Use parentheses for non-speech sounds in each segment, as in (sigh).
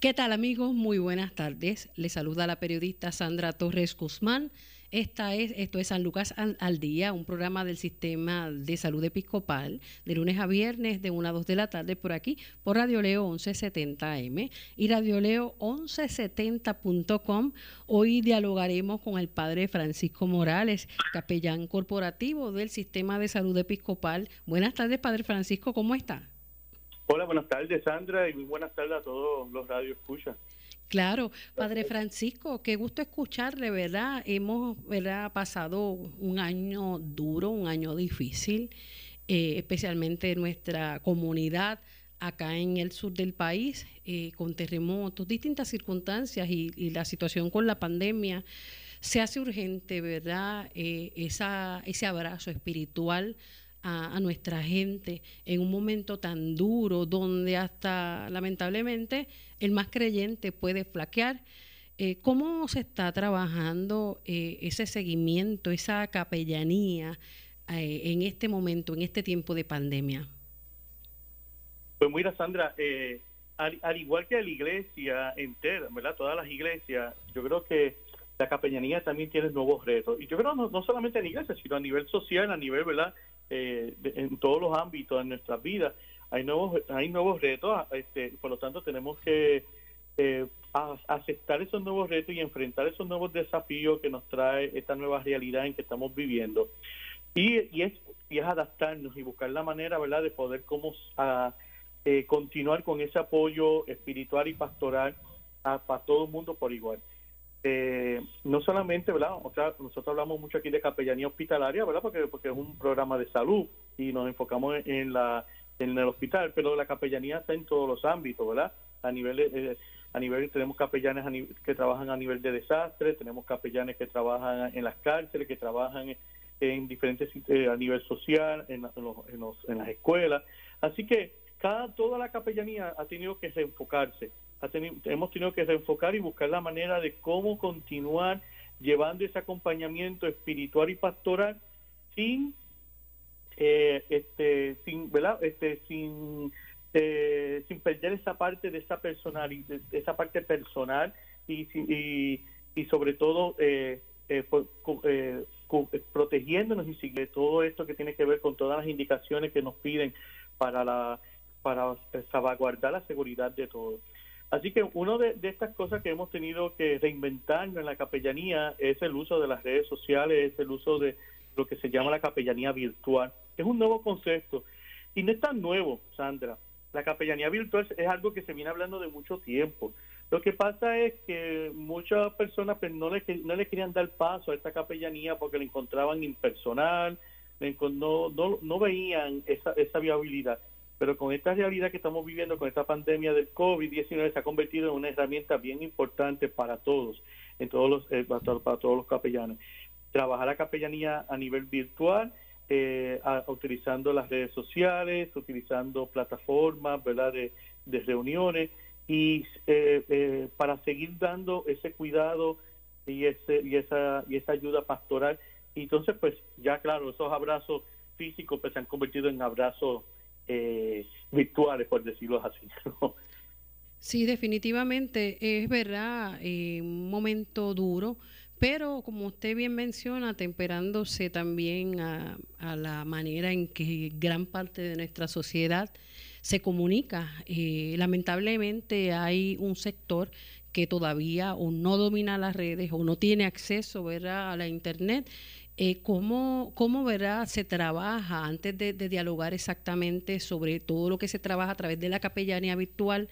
¿Qué tal amigos? Muy buenas tardes. Les saluda la periodista Sandra Torres Guzmán. Esta es, esto es San Lucas al, Día, un programa del Sistema de Salud Episcopal, de lunes a viernes de 1 a 2 de la tarde por aquí, por Radio Leo 1170M y Radio Leo 1170.com. Hoy dialogaremos con el Padre Francisco Morales, capellán corporativo del Sistema de Salud Episcopal. Buenas tardes, Padre Francisco, ¿cómo está? Hola, buenas tardes, Sandra, y muy buenas tardes a todos los radios escucha. Claro, Padre Francisco, qué gusto escucharle, ¿verdad? Hemos ¿verdad? pasado un año duro, un año difícil, eh, especialmente nuestra comunidad acá en el sur del país, eh, con terremotos, distintas circunstancias y, la situación con la pandemia. Se hace urgente, ¿verdad? Eh, esa, ese abrazo espiritual a, nuestra gente en un momento tan duro donde hasta lamentablemente el más creyente puede flaquear. Eh, ¿Cómo se está trabajando eh, ese seguimiento, esa capellanía eh, en este momento, en este tiempo de pandemia? Pues mira, Sandra, al, igual que la iglesia entera, ¿verdad? Todas las iglesias, yo creo que la capellanía también tiene nuevos retos. Y yo creo no, no solamente en iglesia, sino a nivel social, a nivel, ¿verdad? Eh, en todos los ámbitos de nuestras vidas. Hay nuevos, hay nuevos retos, este, por lo tanto tenemos que eh, aceptar esos nuevos retos y enfrentar esos nuevos desafíos que nos trae esta nueva realidad en que estamos viviendo. Y, es, y es adaptarnos y buscar la manera, ¿verdad?, de poder cómo a, eh, continuar con ese apoyo espiritual y pastoral para todo el mundo por igual. Eh, no solamente, ¿verdad? O sea, nosotros hablamos mucho aquí de capellanía hospitalaria, ¿verdad? Porque, porque es un programa de salud y nos enfocamos en, la en el hospital, pero la capellanía está en todos los ámbitos, ¿verdad? A nivel eh, a nivel tenemos capellanes que trabajan a nivel de desastre, tenemos capellanes que trabajan en las cárceles, que trabajan en diferentes eh, a nivel social, en, en las escuelas. Así que cada toda la capellanía ha tenido que reenfocarse hemos tenido que reenfocar y buscar la manera de cómo continuar llevando ese acompañamiento espiritual y pastoral sin eh, este sin verdad este sin eh, sin perder esa parte de esa personalidad esa parte personal y y, y sobre todo eh, eh protegiéndonos y sigue todo esto que tiene que ver con todas las indicaciones que nos piden para la para salvaguardar la seguridad de todos. Así que una de, estas cosas que hemos tenido que reinventarnos en la capellanía es el uso de las redes sociales, es el uso de lo que se llama la capellanía virtual. Es un nuevo concepto y no es tan nuevo, Sandra. La capellanía virtual es algo que se viene hablando de mucho tiempo. Lo que pasa es que muchas personas pues, no, le, no le querían dar paso a esta capellanía porque la encontraban impersonal, no, no, no veían esa, esa viabilidad. Pero con esta realidad que estamos viviendo, con esta pandemia del COVID-19, se ha convertido en una herramienta bien importante para todos, en todos los, eh, para, todos los capellanes. Trabajar la capellanía a nivel virtual, eh, utilizando las redes sociales, utilizando plataformas ¿verdad? De, reuniones y eh, para seguir dando ese cuidado y, ese, y, esa, y esa ayuda pastoral. Entonces, pues ya claro, esos abrazos físicos pues, se han convertido en abrazos eh, virtuales, por decirlo así. (laughs) Sí, definitivamente es verdad, eh, un momento duro, pero como usted bien menciona, temperándose también a, la manera en que gran parte de nuestra sociedad se comunica. Eh, lamentablemente hay un sector que todavía o no domina las redes o no tiene acceso ¿verdad? a la Internet eh, ¿cómo, ¿Cómo verá, se trabaja antes de, dialogar exactamente sobre todo lo que se trabaja a través de la capellanía virtual?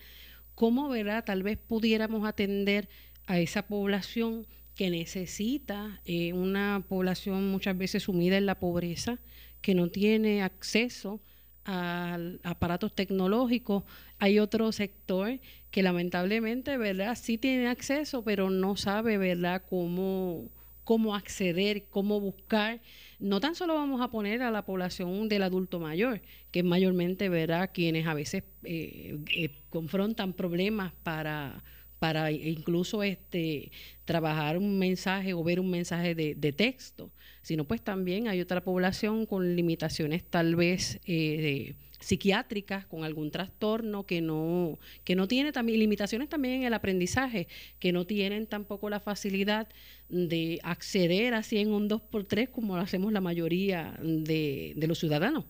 ¿Cómo verá, tal vez pudiéramos atender a esa población que necesita, eh, una población muchas veces sumida en la pobreza, que no tiene acceso a aparatos tecnológicos. Hay otro sector que lamentablemente, ¿verdad? Sí tiene acceso, pero no sabe, ¿verdad?, cómo cómo acceder, cómo buscar. No tan solo vamos a poner a la población del adulto mayor, que mayormente verá quienes a veces eh, eh, confrontan problemas para para incluso este trabajar un mensaje o ver un mensaje de, texto, sino pues también hay otra población con limitaciones tal vez eh, psiquiátricas, con algún trastorno que no, que no tiene también, limitaciones también en el aprendizaje, que no tienen tampoco la facilidad de acceder así en un 2x3 como lo hacemos la mayoría de, los ciudadanos.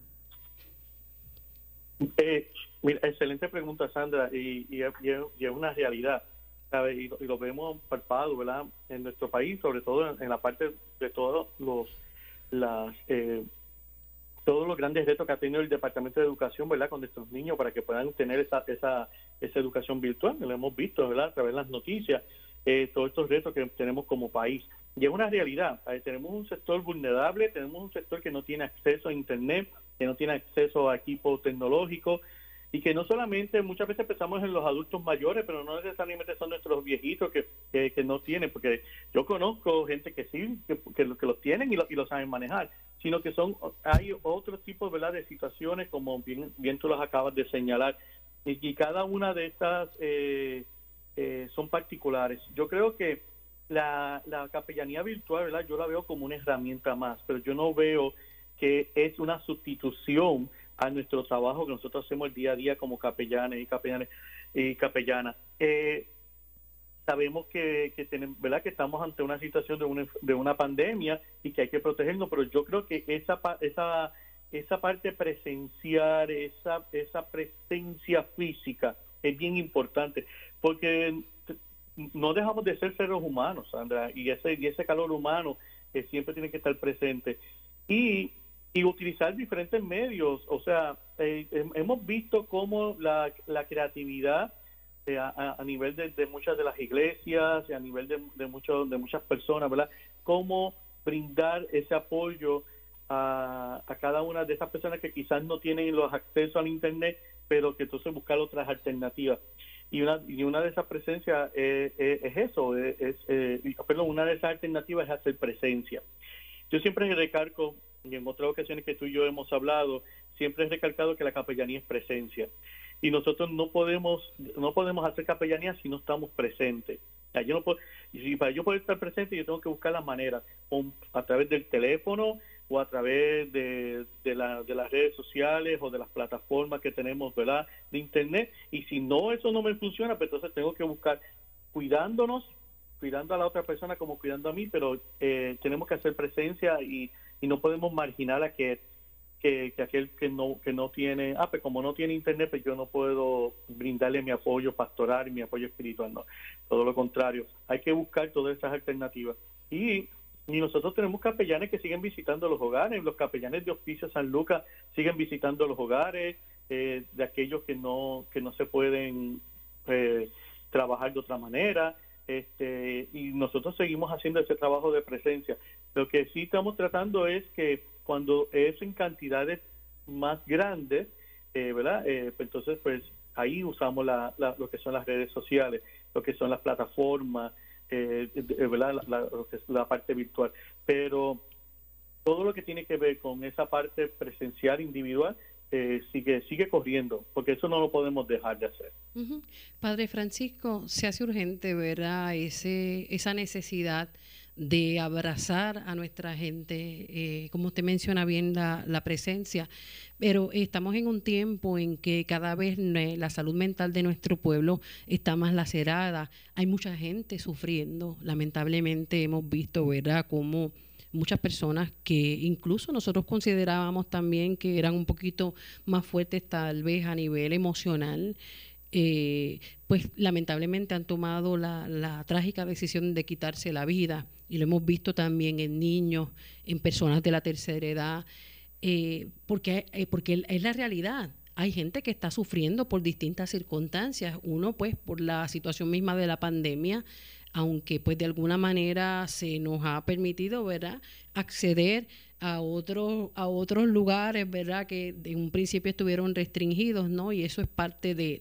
Eh, excelente pregunta, Sandra, y, y, es una realidad. Y, lo, vemos palpado. En nuestro país, sobre todo en, la parte de todos los las eh, todos los grandes retos que ha tenido el Departamento de Educación, ¿verdad? Con nuestros niños para que puedan tener esa esa, esa educación virtual, lo hemos visto, ¿verdad? A través de las noticias, eh, todos estos retos que tenemos como país. Y es una realidad. tenemos un sector vulnerable, tenemos un sector que no tiene acceso a Internet, que no tiene acceso a equipo tecnológico y que no solamente muchas veces pensamos en los adultos mayores, pero no necesariamente son nuestros viejitos que, que, no tienen, porque yo conozco gente que sí, que, que, los tienen y lo, y lo saben manejar, sino que son hay otros tipos ¿verdad? de situaciones, como bien, bien tú las acabas de señalar, y, cada una de estas eh, eh, son particulares. Yo creo que la, la capellanía virtual, yo la veo como una herramienta más, pero yo no veo que es una sustitución a nuestro trabajo que nosotros hacemos el día a día como capellanes y capellanes y capellanas. Eh, sabemos que, que, tenemos, ¿verdad? que estamos ante una situación de una, de una pandemia y que hay que protegernos, pero yo creo que esa, esa, esa parte presencial, esa, esa presencia física es bien importante, porque no dejamos de ser seres humanos, Sandra, y ese, y ese calor humano que siempre tiene que estar presente. Y y utilizar diferentes medios. O sea, eh, hemos visto cómo la, creatividad eh, a, nivel de, muchas de las iglesias y a nivel de, de, muchos, de muchas personas, ¿verdad? Cómo brindar ese apoyo a, cada una de esas personas que quizás no tienen los accesos al Internet, pero que entonces buscar otras alternativas. Y una, y una de esas presencias es, eso, es, perdón, una de esas alternativas es hacer presencia. Yo siempre recalco y en otras ocasiones que tú y yo hemos hablado, siempre he recalcado que la capellanía es presencia. Y nosotros no podemos, no podemos hacer capellanía si no estamos presentes. yo no puedo, y para yo poder estar presente, yo tengo que buscar las maneras, a través del teléfono o a través de, de, de las redes sociales o de las plataformas que tenemos, ¿verdad? De Internet. Y si no, eso no me funciona, pues entonces tengo que buscar cuidándonos, cuidando a la otra persona como cuidando a mí, pero eh, tenemos que hacer presencia y y no podemos marginar a que, que, aquel que no que no tiene, ah, pues como no tiene internet, pues yo no puedo brindarle mi apoyo pastoral mi apoyo espiritual, no, todo lo contrario, hay que buscar todas esas alternativas. Y, y nosotros tenemos capellanes que siguen visitando los hogares, los capellanes de Hospicio San Lucas siguen visitando los hogares eh, de aquellos que no, que no se pueden eh, trabajar de otra manera este, y nosotros seguimos haciendo ese trabajo de presencia. Lo que sí estamos tratando es que cuando es en cantidades más grandes, eh, ¿verdad? Eh, pues entonces, pues ahí usamos la, lo que son las redes sociales, lo que son las plataformas, eh, ¿verdad? La, la parte virtual. Pero todo lo que tiene que ver con esa parte presencial individual eh, sigue, sigue corriendo, porque eso no lo podemos dejar de hacer. Padre Francisco, se hace urgente, ¿verdad? Esa necesidad de abrazar a nuestra gente, eh, como usted menciona bien la, presencia, pero estamos en un tiempo en que cada vez la salud mental de nuestro pueblo está más lacerada, hay mucha gente sufriendo, lamentablemente hemos visto, ¿verdad?, cómo muchas personas que incluso nosotros considerábamos también que eran un poquito más fuertes tal vez a nivel emocional, eh, pues lamentablemente han tomado la, trágica decisión de quitarse la vida y lo hemos visto también en niños, en personas de la tercera edad, eh, porque, eh, porque es la realidad. Hay gente que está sufriendo por distintas circunstancias. Uno, pues, por la situación misma de la pandemia, aunque pues de alguna manera se nos ha permitido, ¿verdad?, acceder a otros a otros lugares, ¿verdad?, que en un principio estuvieron restringidos, ¿no? Y eso es parte de,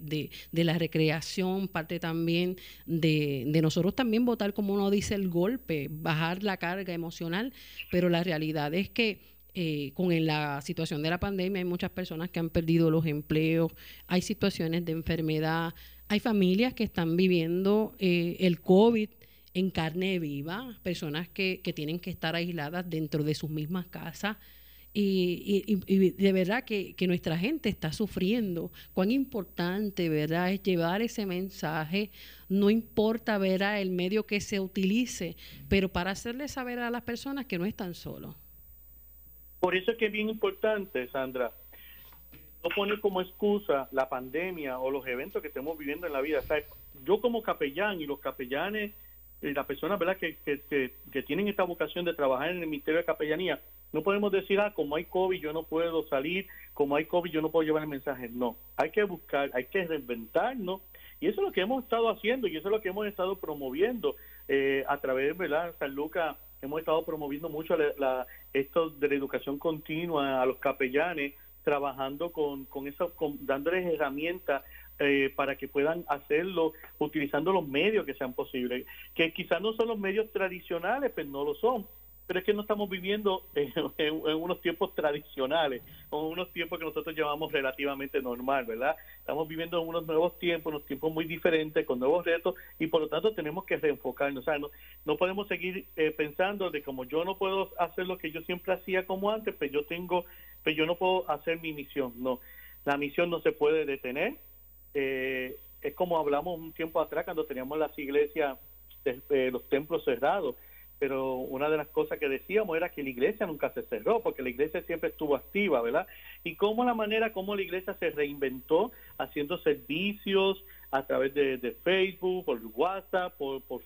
de, la recreación, parte también de, de nosotros también votar, como uno dice, el golpe, bajar la carga emocional, pero la realidad es que eh, con la situación de la pandemia hay muchas personas que han perdido los empleos, hay situaciones de enfermedad, Hay familias que están viviendo eh, el COVID en carne viva, personas que, que tienen que estar aisladas dentro de sus mismas casas y, de verdad que, nuestra gente está sufriendo. Cuán importante, ¿verdad?, es llevar ese mensaje, no importa, ¿verdad?, el medio que se utilice, pero para hacerle saber a las personas que no están solos. Por eso es que es bien importante, Sandra, no poner como excusa la pandemia o los eventos que estemos viviendo en la vida. yo como capellán y los capellanes y las personas ¿verdad? Que, que, que, tienen esta vocación de trabajar en el Ministerio de Capellanía, no podemos decir, ah, como hay COVID yo no puedo salir, como hay COVID yo no puedo llevar el mensaje. No, hay que buscar, hay que reinventarnos. Y eso es lo que hemos estado haciendo y eso es lo que hemos estado promoviendo eh, a través, ¿verdad? San Lucas, hemos estado promoviendo mucho la, esto de la educación continua a los capellanes, trabajando con, con eso, con, dándoles herramientas eh, para que puedan hacerlo utilizando los medios que sean posibles, que quizás no son los medios tradicionales, pero no lo son, pero es que no estamos viviendo en, unos tiempos tradicionales, o unos tiempos que nosotros llamamos relativamente normal, ¿verdad? Estamos viviendo en unos nuevos tiempos, unos tiempos muy diferentes, con nuevos retos, y por lo tanto tenemos que reenfocarnos. O sea, no, podemos seguir eh, pensando de como yo no puedo hacer lo que yo siempre hacía como antes, pero yo tengo, pero yo no puedo hacer mi misión. No, la misión no se puede detener. Eh, es como hablamos un tiempo atrás cuando teníamos las iglesias, eh, los templos cerrados pero una de las cosas que decíamos era que la iglesia nunca se cerró, porque la iglesia siempre estuvo activa, ¿verdad? Y cómo la manera como la iglesia se reinventó haciendo servicios a través de, Facebook, por WhatsApp, por, por,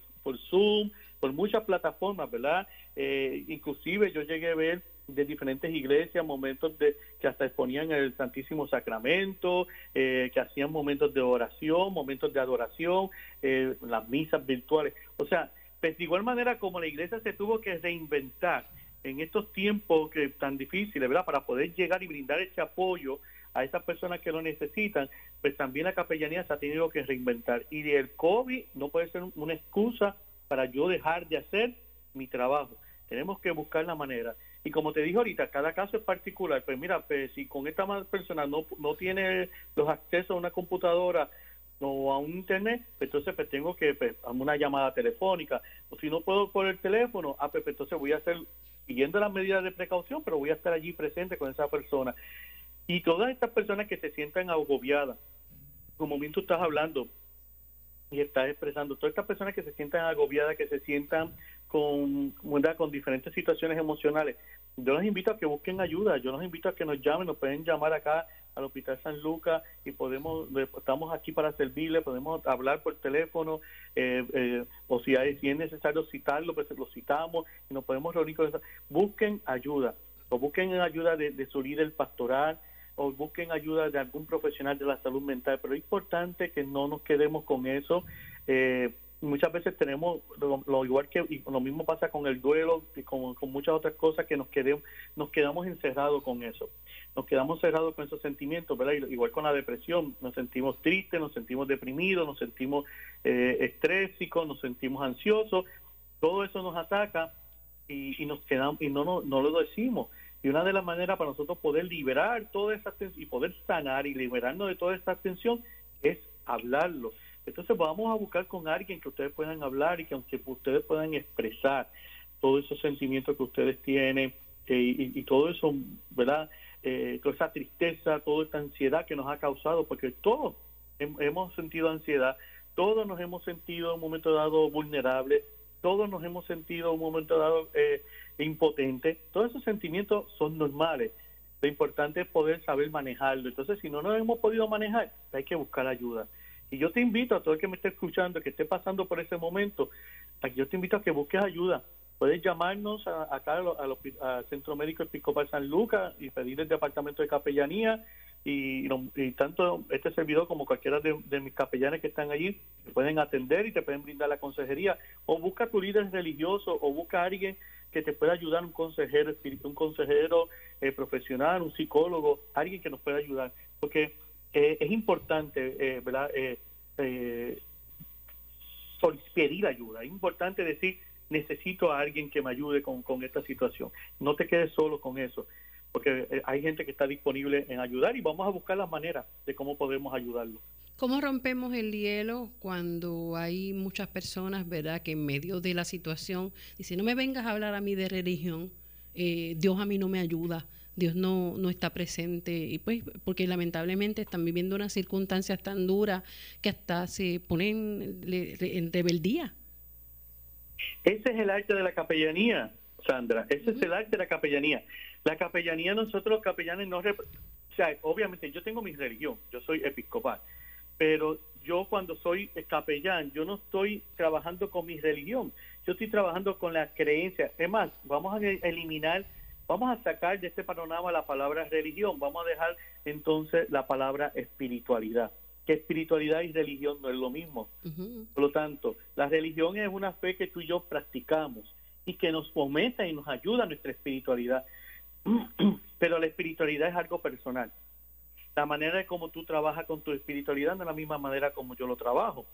Zoom, por muchas plataformas, ¿verdad? Eh, inclusive yo llegué a ver de diferentes iglesias momentos de que hasta exponían el Santísimo Sacramento, eh, que hacían momentos de oración, momentos de adoración, eh, las misas virtuales. O sea, pues de igual manera como la iglesia se tuvo que reinventar en estos tiempos que tan difíciles, ¿verdad? Para poder llegar y brindar ese apoyo a esas personas que lo necesitan, pues también la capellanía se ha tenido que reinventar. Y el COVID no puede ser una excusa para yo dejar de hacer mi trabajo. Tenemos que buscar la manera. Y como te dije ahorita, cada caso es particular. Pues mira, pues si con esta persona no, no tiene los accesos a una computadora o a un internet, pues entonces pues tengo que pues, una llamada telefónica. O si no puedo por el teléfono, ah, pues, pues entonces voy a hacer, siguiendo las medidas de precaución, pero voy a estar allí presente con esa persona. Y todas estas personas que se sientan agobiadas, como bien tú estás hablando y estás expresando, todas estas personas que se sientan agobiadas, que se sientan con, con diferentes situaciones emocionales, yo los invito a que busquen ayuda, yo los invito a que nos llamen, nos pueden llamar acá al Hospital San Lucas y podemos, estamos aquí para servirle, podemos hablar por teléfono eh, eh, o si, hay, si es necesario citarlo, pues lo citamos y nos podemos reunir con eso. Busquen ayuda o busquen ayuda de, su líder pastoral o busquen ayuda de algún profesional de la salud mental, pero es importante que no nos quedemos con eso. Eh, muchas veces tenemos lo, igual que y lo mismo pasa con el duelo y con, muchas otras cosas que nos quedemos nos quedamos encerrados con eso. Nos quedamos cerrados con esos sentimientos verdad igual con la depresión nos sentimos tristes nos sentimos deprimidos nos sentimos eh, estrésicos nos sentimos ansiosos. Todo eso nos ataca y, nos quedamos y no, no no lo decimos. Y una de las maneras para nosotros poder liberar toda esa tensión y poder sanar y liberarnos de toda esa tensión es hablarlo entonces vamos a buscar con alguien que ustedes puedan hablar y que aunque ustedes puedan expresar todos esos sentimientos que ustedes tienen eh, y, todo eso, ¿verdad? Eh, toda esa tristeza, toda esta ansiedad que nos ha causado, porque todos hemos sentido ansiedad, todos nos hemos sentido en un momento dado vulnerables, todos nos hemos sentido en un momento dado eh, impotentes, todos esos sentimientos son normales. Lo importante es poder saber manejarlo. Entonces, si no nos hemos podido manejar, hay que buscar ayuda. Y yo te invito a todo el que me esté escuchando, que esté pasando por ese momento, yo te invito a que busques ayuda. Puedes llamarnos acá al, Centro Médico Episcopal San Lucas y pedir el departamento de capellanía. Y, tanto este servidor como cualquiera de, mis capellanes que están allí te pueden atender y te pueden brindar la consejería. O busca tu líder religioso o busca a alguien que te pueda ayudar, un consejero un consejero eh, profesional, un psicólogo, alguien que nos pueda ayudar, porque eh, es importante, eh, ¿verdad? Eh, pedir ayuda. Es importante decir, necesito a alguien que me ayude con, esta situación. No te quedes solo con eso, porque hay gente que está disponible en ayudar y vamos a buscar las maneras de cómo podemos ayudarlo. ¿Cómo rompemos el hielo cuando hay muchas personas, verdad, que en medio de la situación dicen, no me vengas a hablar a mí de religión, Dios a mí no me ayuda, Dios no, no está presente, y pues porque lamentablemente están viviendo unas circunstancias tan duras que hasta se ponen en rebeldía. Ese es el arte de la capellanía, Sandra, ese es el arte de la capellanía. La capellanía nosotros los capellanes no... O sea, obviamente yo tengo mi religión, yo soy episcopal, pero yo cuando soy capellán, yo no estoy trabajando con mi religión, yo estoy trabajando con la creencia. Es más, vamos a eliminar, vamos a sacar de este panorama la palabra religión, vamos a dejar entonces la palabra espiritualidad que espiritualidad y religión no es lo mismo. Por lo tanto, la religión es una fe que tú y yo practicamos y que nos fomenta y nos ayuda a nuestra espiritualidad. (clears throat) Pero la espiritualidad es algo personal. La manera de cómo tú trabajas con tu espiritualidad no es la misma manera como yo lo trabajo.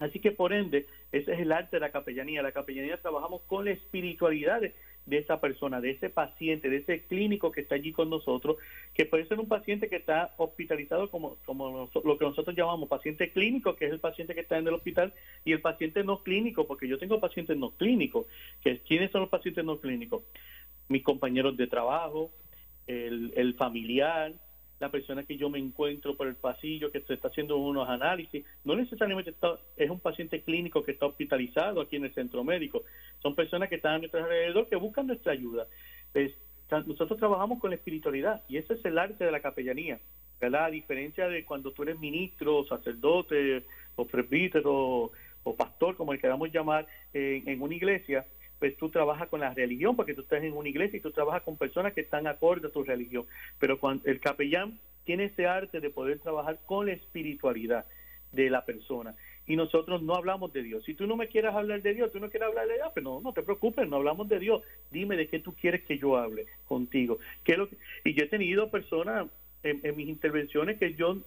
Así que por ende, ese es el arte de la capellanía. La capellanía trabajamos con la espiritualidad de, esa persona, de ese paciente, de ese clínico que está allí con nosotros, que puede ser un paciente que está hospitalizado como, como lo que nosotros llamamos paciente clínico, que es el paciente que está en el hospital, y el paciente no clínico, porque yo tengo pacientes no clínicos. Que, ¿Quiénes son los pacientes no clínicos? Mis compañeros de trabajo, el, el familiar, la persona que yo me encuentro por el pasillo, que se está haciendo unos análisis, no necesariamente es un paciente clínico que está hospitalizado aquí en el centro médico, son personas que están a nuestro alrededor que buscan nuestra ayuda. nosotros trabajamos con la espiritualidad y ese es el arte de la capellanía, ¿verdad? A diferencia de cuando tú eres ministro, sacerdote, o presbítero, o pastor, como le queramos llamar, en una iglesia, pues tú trabajas con la religión, porque tú estás en una iglesia y tú trabajas con personas que están acorde a tu religión. Pero cuando el capellán tiene ese arte de poder trabajar con la espiritualidad de la persona. Y nosotros no hablamos de Dios. Si tú no me quieres hablar de Dios, tú no quieres hablar de Dios, pero pues no, no te preocupes, no hablamos de Dios. Dime de qué tú quieres que yo hable contigo. ¿Qué lo Y yo he tenido personas en, en mis intervenciones que yo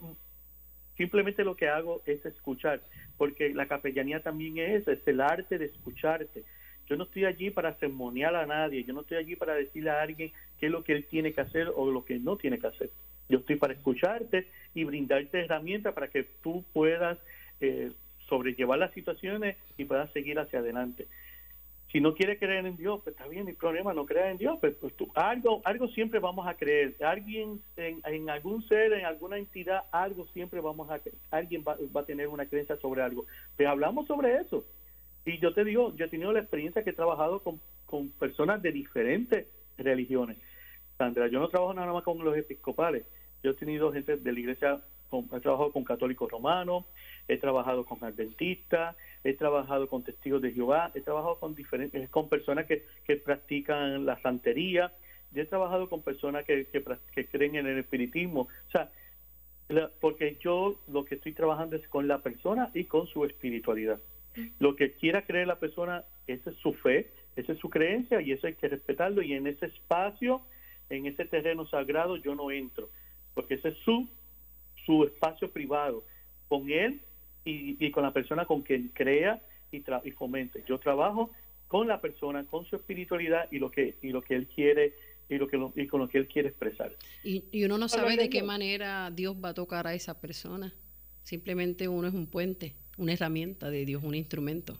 simplemente lo que hago es escuchar, porque la capellanía también es, es el arte de escucharte. Yo no estoy allí para ceremoniar a nadie, yo no estoy allí para decirle a alguien qué es lo que él tiene que hacer o lo que no tiene que hacer. Yo estoy para escucharte y brindarte herramientas para que tú puedas eh, sobrellevar las situaciones y puedas seguir hacia adelante. Si no quieres creer en Dios, pues está bien, mi problema, no creas en Dios, pues, pues algo, algo siempre vamos a creer. Alguien, en, algún ser, en alguna entidad, algo siempre vamos a, alguien va, va a tener una creencia sobre algo. Pero hablamos sobre eso. Y yo te digo, yo he tenido la experiencia que he trabajado con, personas de diferentes religiones. Sandra, yo no trabajo nada más con los episcopales. Yo he tenido gente de la iglesia, he trabajado con católicos romanos, he trabajado con adventistas, he trabajado con testigos de Jehová, he trabajado con diferentes, con personas que, practican la santería, yo he trabajado con personas que, que, creen en el espiritismo. O sea, porque yo lo que estoy trabajando es con la persona y con su espiritualidad. Lo que quiera creer la persona, esa es su fe, esa es su creencia y eso hay que respetarlo y en ese espacio, en ese terreno sagrado yo no entro, porque ese es su, su espacio privado, con él y, con la persona con quien crea y, y fomente. Yo trabajo con la persona, con su espiritualidad y lo que, y lo que él quiere y, lo que y con lo que él quiere expresar. Y, y uno no sabe de qué manera Dios va a tocar a esa persona. Simplemente uno es un puente una herramienta de Dios, un instrumento.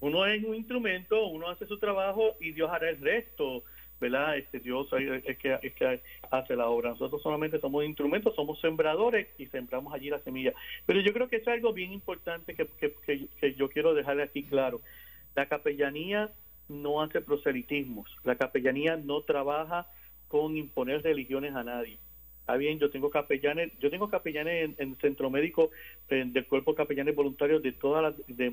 Uno es un instrumento, uno hace su trabajo y Dios hará el resto, ¿verdad? Este Dios es que, es que hace la obra. Nosotros solamente somos instrumentos, somos sembradores y sembramos allí la semilla. Pero yo creo que es algo bien importante que, que, que yo quiero dejar aquí claro. La capellanía no hace proselitismos, la capellanía no trabaja con imponer religiones a nadie. Está bien, yo tengo capellanes, yo tengo capellanes en, el centro médico del cuerpo capellanes voluntarios de todas las, de,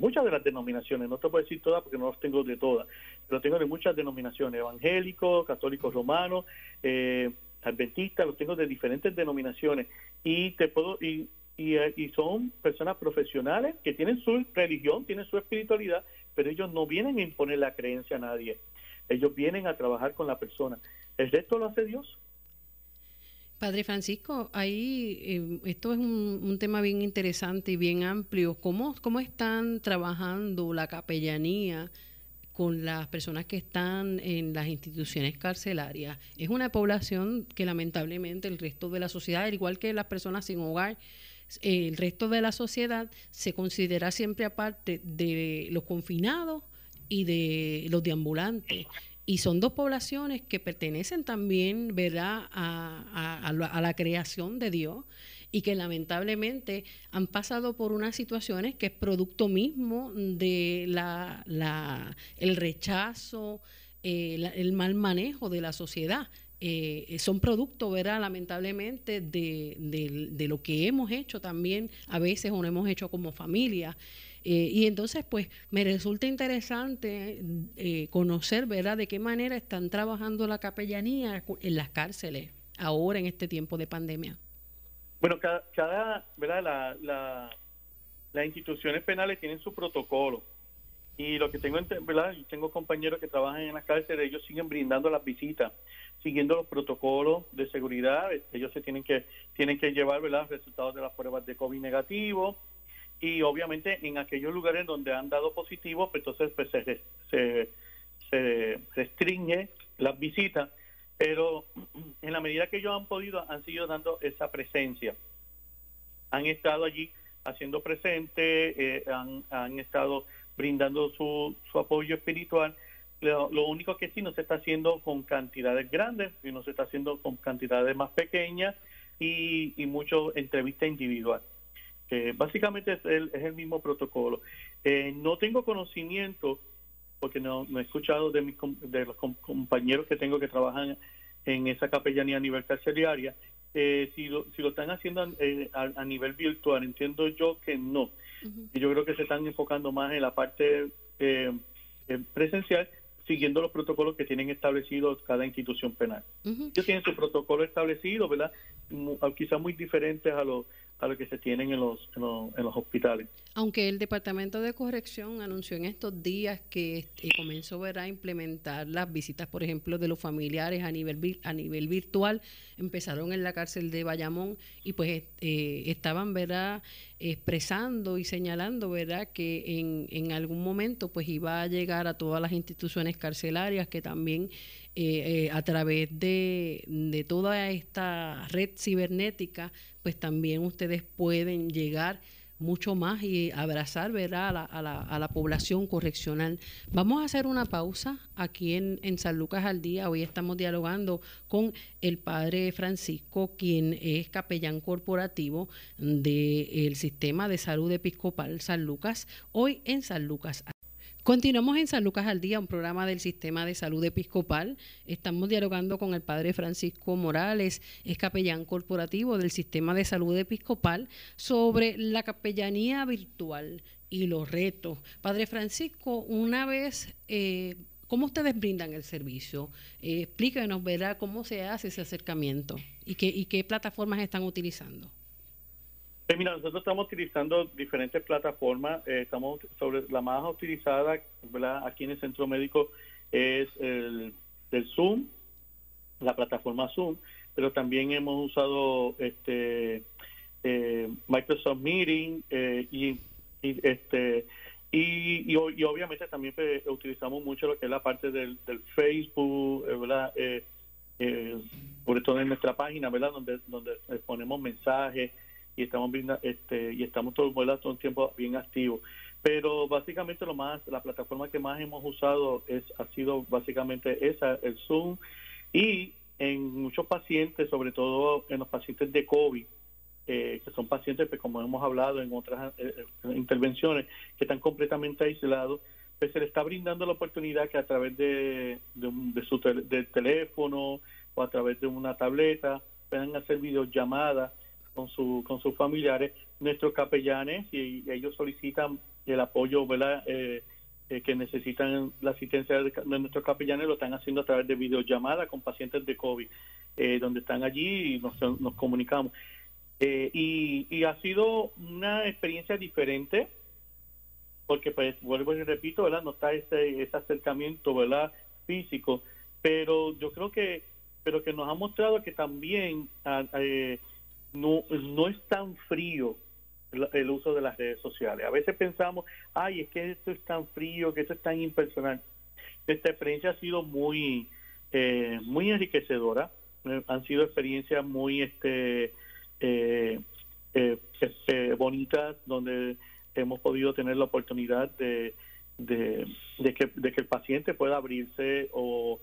muchas de las denominaciones, no te puedo decir todas porque no los tengo de todas, pero tengo de muchas denominaciones, evangélicos, católicos romanos, eh, adventistas, los tengo de diferentes denominaciones y te puedo y, y, y son personas profesionales que tienen su religión, tienen su espiritualidad, pero ellos no vienen a imponer la creencia a nadie, ellos vienen a trabajar con la persona. El resto lo hace Dios. Padre Francisco, ahí eh, esto es un, tema bien interesante y bien amplio. ¿Cómo, ¿Cómo están trabajando la capellanía con las personas que están en las instituciones carcelarias? Es una población que lamentablemente el resto de la sociedad, al igual que las personas sin hogar, el resto de la sociedad se considera siempre aparte de los confinados y de los deambulantes. Y son dos poblaciones que pertenecen también, ¿verdad?, a, a la creación de Dios y que lamentablemente han pasado por unas situaciones que es producto mismo de la, la el rechazo, eh, el mal manejo de la sociedad. Eh, son producto, ¿verdad? Lamentablemente, de, de, lo que hemos hecho también, a veces o no hemos hecho como familia. Eh, y entonces, pues, me resulta interesante conocer, ¿verdad?, de qué manera están trabajando la capellanía en las cárceles ahora en este tiempo de pandemia. Bueno, cada, ¿verdad? La, las instituciones penales tienen su protocolo. Y lo que tengo, ¿verdad? Yo tengo compañeros que trabajan en las cárceles, ellos siguen brindando las visitas, siguiendo los protocolos de seguridad. Ellos se tienen que tienen que llevar, ¿verdad? Resultados de las pruebas de COVID negativo. Y obviamente en aquellos lugares donde han dado positivo, pues entonces pues, se, restringe las visitas pero (clears throat) en la medida que ellos han podido, han seguido dando esa presencia. Han estado allí haciendo presente, eh, han, estado brindando su, apoyo espiritual. Lo, único que sí no se está haciendo con cantidades grandes, no se está haciendo con cantidades más pequeñas y, y mucho entrevista individual. Básicamente es el, es el mismo protocolo. Eh, no tengo conocimiento porque no, no he escuchado de, mis, de los compañeros que tengo que trabajan en esa capellanía a nivel carcelaria, eh, si, lo, si lo están haciendo eh, a, nivel virtual, entiendo yo que no. Yo creo que se están enfocando más en la parte eh, presencial, siguiendo los protocolos que tienen establecidos cada institución penal. Ellos tienen su protocolo establecido, ¿verdad? Quizás muy diferentes a los a lo que se tienen en los, en los, hospitales. Aunque el Departamento de Corrección anunció en estos días que este, comenzó a implementar las visitas, por ejemplo, de los familiares a nivel a nivel virtual, empezaron en la cárcel de Bayamón y pues eh, estaban ¿verdad? Expresando y señalando ¿verdad? que en, en algún momento pues iba a llegar a todas las instituciones carcelarias que también eh, eh, a través de, de, toda esta red cibernética, pues también ustedes pueden llegar mucho más y abrazar ¿verdad? A, la, a, la, a la población correccional. Vamos a hacer una pausa aquí en, en San Lucas al Día. Hoy estamos dialogando con el padre Francisco, quien es capellán corporativo del Sistema de Salud Episcopal San Lucas, hoy en San Lucas. Continuamos en San Lucas al Día, un programa del Sistema de Salud Episcopal. Estamos dialogando con el Padre Francisco Morales, es capellán corporativo del Sistema de Salud Episcopal, sobre la capellanía virtual y los retos. Padre Francisco, una vez... Eh, ¿Cómo ustedes brindan el servicio? Eh, explíquenos, ¿verdad?, cómo se hace ese acercamiento y qué, y qué plataformas están utilizando. Eh, mira, nosotros estamos utilizando diferentes plataformas. Eh, estamos sobre la más utilizada aquí en el centro médico es el, Zoom, la plataforma Zoom, pero también hemos usado este eh, Microsoft Meeting y, este y, obviamente también pues, utilizamos mucho lo que es la parte del, Facebook, ¿verdad? sobre todo en nuestra página, ¿verdad? Donde donde ponemos mensajes y estamos este, y estamos todo, todo el tiempo bien activos. Pero básicamente lo más, la plataforma que más hemos usado es ha sido básicamente esa, el Zoom, y en muchos pacientes, sobre todo en los pacientes de COVID, eh, que son pacientes, pues, como hemos hablado en otras eh, eh, intervenciones, que están completamente aislados, pues se les está brindando la oportunidad que a través de, de, su teléfono o a través de una tableta puedan hacer videollamadas con, su, con sus familiares, nuestros capellanes, y ellos solicitan el apoyo ¿verdad? Eh, eh, que necesitan la asistencia de, nuestros capellanes, lo están haciendo a través de videollamada con pacientes de COVID, eh, donde están allí y nos, nos comunicamos. y, ha sido una experiencia diferente, porque pues vuelvo y repito, ¿verdad? No está ese, ese acercamiento, ¿verdad? Físico, pero yo creo que pero que nos ha mostrado que también ah, no, no es tan frío el uso de las redes sociales. A veces pensamos, ay, es que esto es tan frío, que esto es tan impersonal. Esta experiencia ha sido muy, eh, muy enriquecedora. Eh, han sido experiencias muy, este, eh, este, bonitas donde hemos podido tener la oportunidad de, de, que, de que el paciente pueda abrirse o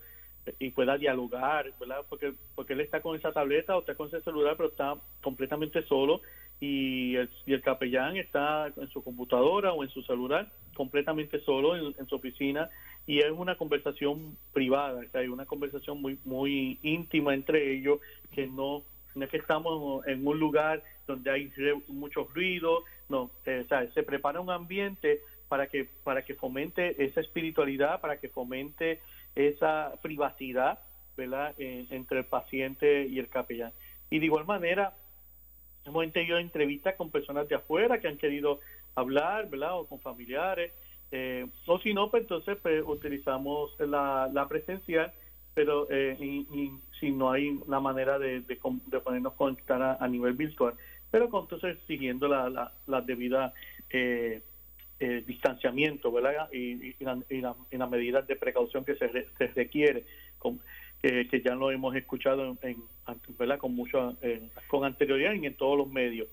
y pueda dialogar, ¿verdad? Porque, porque él está con esa tableta o está con ese celular, pero está completamente solo y el, y el capellán está en su computadora o en su celular completamente solo en, su oficina y es una conversación privada, o hay una conversación muy muy íntima entre ellos que no, no es que estamos en un lugar donde hay mucho ruido, no, eh, o sea, se prepara un ambiente para que para que fomente esa espiritualidad, para que fomente esa privacidad, ¿verdad? entre el paciente y el capellán. Y de igual manera, hemos tenido entrevistas con personas de afuera que han querido hablar, ¿verdad? O con familiares. Eh, o si no, pues entonces pues, utilizamos la, la presencial, pero eh, si no hay una manera de, de, ponernos conectar a, nivel virtual, pero entonces siguiendo la, la, la debida eh, distanciamiento, ¿verdad? Y, y, las medidas de precaución que se, se requiere, que ya lo hemos escuchado en, ¿verdad? con mucho, con anterioridad y en todos los medios.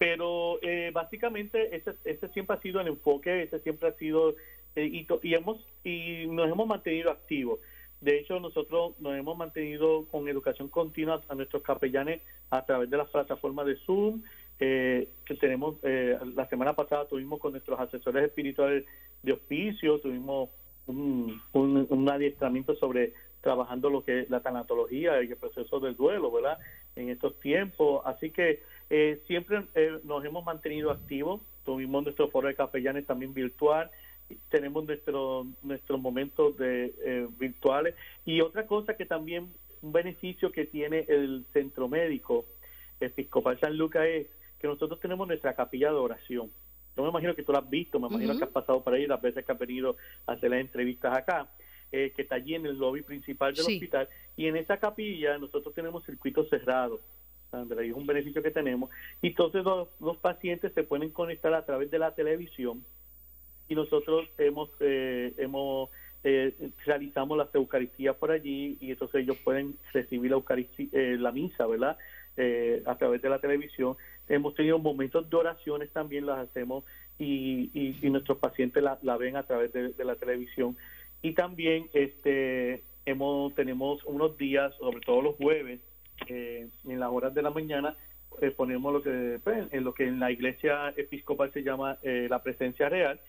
Pero eh, básicamente ese siempre ha sido el enfoque, ese siempre ha sido, eh, y, y, hemos, y nos hemos mantenido activos. De hecho, nosotros nos hemos mantenido con educación continua a nuestros capellanes a través de las plataformas de Zoom, eh, que tenemos, eh, la semana pasada tuvimos con nuestros asesores espirituales de hospicio, tuvimos un, un, adiestramiento sobre trabajando lo que es la tanatología y el proceso del duelo, ¿verdad? En estos tiempos. Así que eh, siempre nos hemos mantenido activos. Tuvimos nuestro foro de capellanes también virtual tenemos nuestro, nuestros momentos de eh, virtuales y otra cosa que también un beneficio que tiene el centro médico episcopal San Lucas es que nosotros tenemos nuestra capilla de oración. Yo me imagino que tú la has visto, me imagino que has pasado por ahí las veces que has venido a hacer las entrevistas acá, eh, que está allí en el lobby principal del hospital. Y en esa capilla nosotros tenemos circuitos cerrados. Sandra, y es un beneficio que tenemos. Y entonces los, los pacientes se pueden conectar a través de la televisión y nosotros hemos eh, hemos eh, realizamos las eucaristías por allí y entonces ellos pueden recibir la eucaristía, eh, la misa, ¿verdad? a través de la televisión. Hemos tenido momentos de oraciones también las hacemos y, y, nuestros pacientes la, la, ven a través de, la televisión. Y también este hemos tenemos unos días, sobre todo los jueves, en las horas de la mañana ponemos lo que pues, en lo que en la iglesia episcopal se llama la presencia real